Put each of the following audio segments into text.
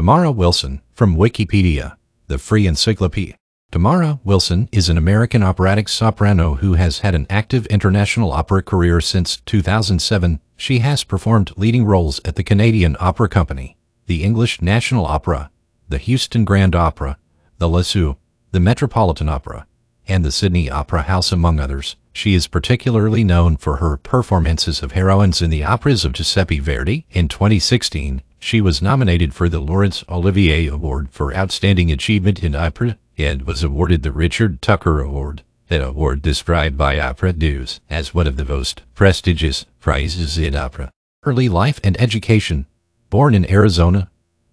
Tamara Wilson, from Wikipedia, the free encyclopedia. Tamara Wilson is an American operatic soprano who has had an active international opera career since 2007. She has performed leading roles at the Canadian Opera Company, the English National Opera, the Houston Grand Opera, the Liceu, the Metropolitan Opera, and the Sydney Opera House, among others. She is particularly known for her performances of heroines in the operas of Giuseppe Verdi. In 2016, she was nominated for the Laurence Olivier Award for Outstanding Achievement in Opera and was awarded the Richard Tucker Award, an award described by Opera News as one of the most prestigious prizes in opera. Early life and education. Born in Arizona,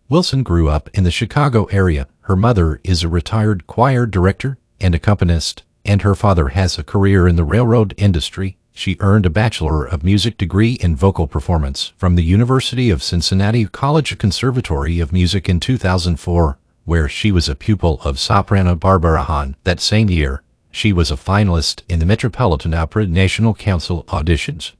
Wilson grew up in the Chicago area. Her mother is a retired choir director and accompanist, and her father has a career in the railroad industry. She earned a Bachelor of Music degree in vocal performance from the University of Cincinnati College Conservatory of Music in 2004, where she was a pupil of soprano Barbara Honn. That same year, she was a finalist in the Metropolitan Opera National Council auditions,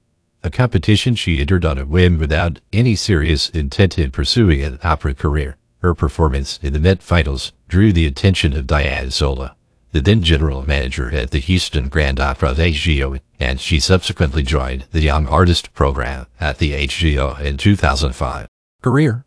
a competition she entered on a whim without any serious intent in pursuing an opera career. Her performance in the Met Finals drew the attention of Diane Zola the then general manager at the Houston Grand Opera HGO, and she subsequently joined the Young Artist Program at the HGO in 2005. Career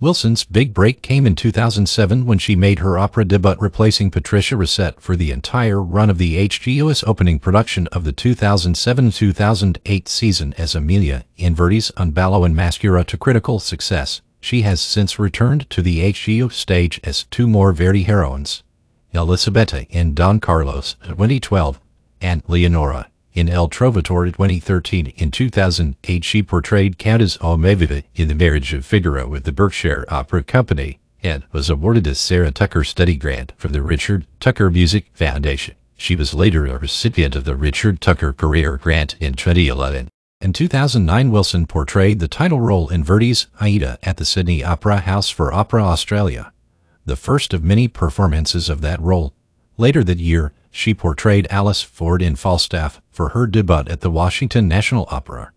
Wilson's big break came in 2007 when she made her opera debut replacing Patricia Racette for the entire run of the HGO's opening production of the 2007-2008 season as Amelia in Verdi's Un ballo in Maschera to critical success. She has since returned to the HGO stage as two more Verdi heroines, Elisabetta in Don Carlos 2012, and Leonora in Il Trovatore 2013. In 2008, she portrayed Countess Almaviva in The Marriage of Figaro with the Berkshire Opera Company and was awarded a Sarah Tucker Study Grant from the Richard Tucker Music Foundation. She was later a recipient of the Richard Tucker Career Grant in 2011. In 2009, Wilson portrayed the title role in Verdi's Aida at the Sydney Opera House for Opera Australia the first of many performances of that role. Later that year, she portrayed Alice Ford in Falstaff for her debut at the Washington National Opera.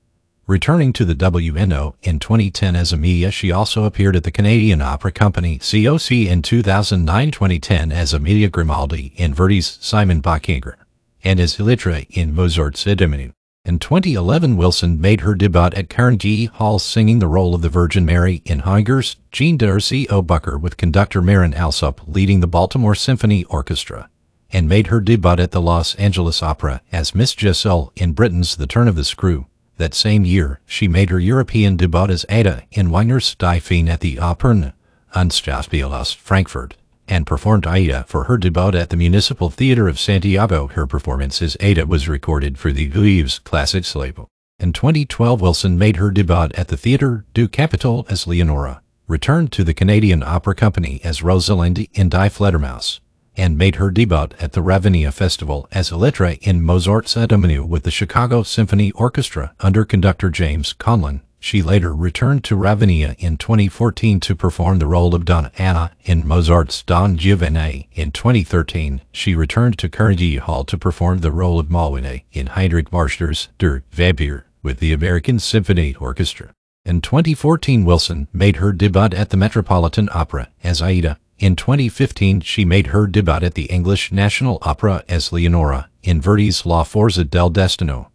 Returning to the WNO in 2010 as Amelia, she also appeared at the Canadian Opera Company COC in 2009-2010 as Amelia Grimaldi in Verdi's Simon Boccanegra and as Elettra in Mozart's Idomeneo. In 2011, Wilson made her debut at Carnegie Hall singing the role of the Virgin Mary in Honegger's Jean Darcy O'Bucker with conductor Marin Alsop leading the Baltimore Symphony Orchestra, and made her debut at the Los Angeles Opera as Miss Jessel in Britten's The Turn of the Screw. That same year, she made her European debut as Ada in Wagner's Die at the Opern und Schauspielhaus Frankfurt and performed Aida for her debut at the Municipal Theater of Santiago. Her performance as Ada was recorded for the Vives Classics label. In 2012, Wilson made her debut at the Theatre du Capitole as Leonora, returned to the Canadian Opera Company as Rosalinde in Die Fledermaus, and made her debut at the Ravinia Festival as Elettra in Mozart's Idomeneo with the Chicago Symphony Orchestra under conductor James Conlon. She later returned to Ravinia in 2014 to perform the role of Donna Anna in Mozart's Don Giovanni. In 2013, she returned to Carnegie Hall to perform the role of Malwine in Heinrich Marschner's Der Vampyr with the American Symphony Orchestra. In 2014, Wilson made her debut at the Metropolitan Opera as Aida. In 2015, she made her debut at the English National Opera as Leonora in Verdi's La Forza del Destino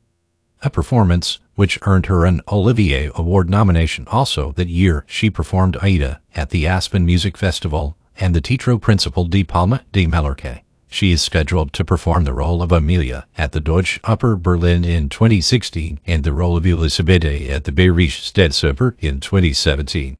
a performance which earned her an Olivier Award nomination. Also that year, she performed Aida at the Aspen Music Festival and the Teatro Principal di Palma di Mallorca. She is scheduled to perform the role of Amelia at the Deutsche Oper Berlin in 2016 and the role of Elisabetta at the Bayerische Staatsoper in 2017.